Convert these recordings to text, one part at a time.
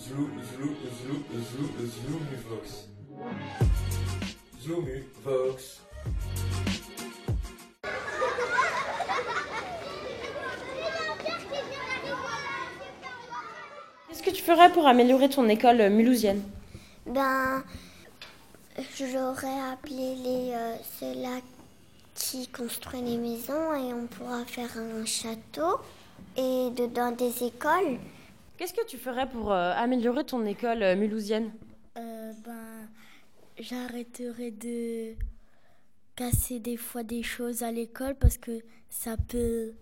Zlou, zlou, zlou, zlou, zloumivox. Zloumivox. Qu'est-ce que tu ferais pour améliorer ton école mulhousienne? Ben, j'aurais appelé les euh, ceux-là qui construisent les maisons et on pourra faire un château et dedans des écoles. Qu'est-ce que tu ferais pour euh, améliorer ton école euh, mulhousienne? Euh, ben, j'arrêterai de casser des fois des choses à l'école parce que ça peut.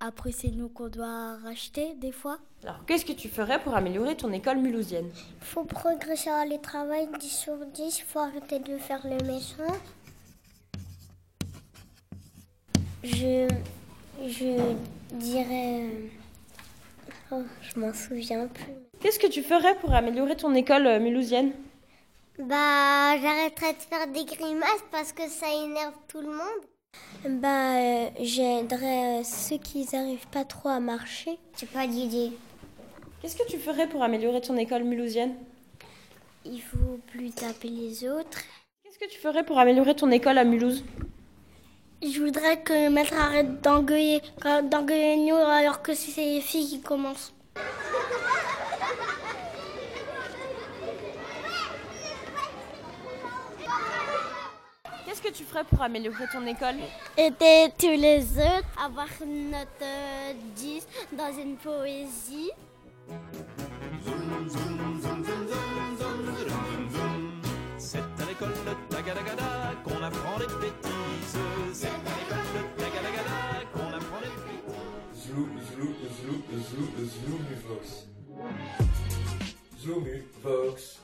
Après, c'est nous qu'on doit racheter des fois. Alors, qu'est-ce que tu ferais pour améliorer ton école mulhousienne? Il faut progresser dans les travail 10 sur 10, il faut arrêter de faire le méchant. Je, je dirais... Oh, je m'en souviens plus. Qu'est-ce que tu ferais pour améliorer ton école euh, mulhousienne? Bah, j'arrêterai de faire des grimaces parce que ça énerve tout le monde. Bah, euh, j'aiderais euh, ceux qui n'arrivent pas trop à marcher. J'ai pas d'idée. Qu'est-ce que tu ferais pour améliorer ton école mulhousienne? Il faut plus taper les autres. Qu'est-ce que tu ferais pour améliorer ton école à Mulhouse? Je voudrais que le maître arrête d'engueuler, d'engueuler nous alors que c'est les filles qui commencent. Qu'est-ce que tu ferais pour améliorer ton école? Aider tous les autres, avoir une note euh, 10 dans une poésie. L'école de Tagadagada qu'on apprend les bêtises. C'est à l'école qu'on apprend les bêtises. Zlou, zlou, zlou, zlou, zloumivox. Zloumivox.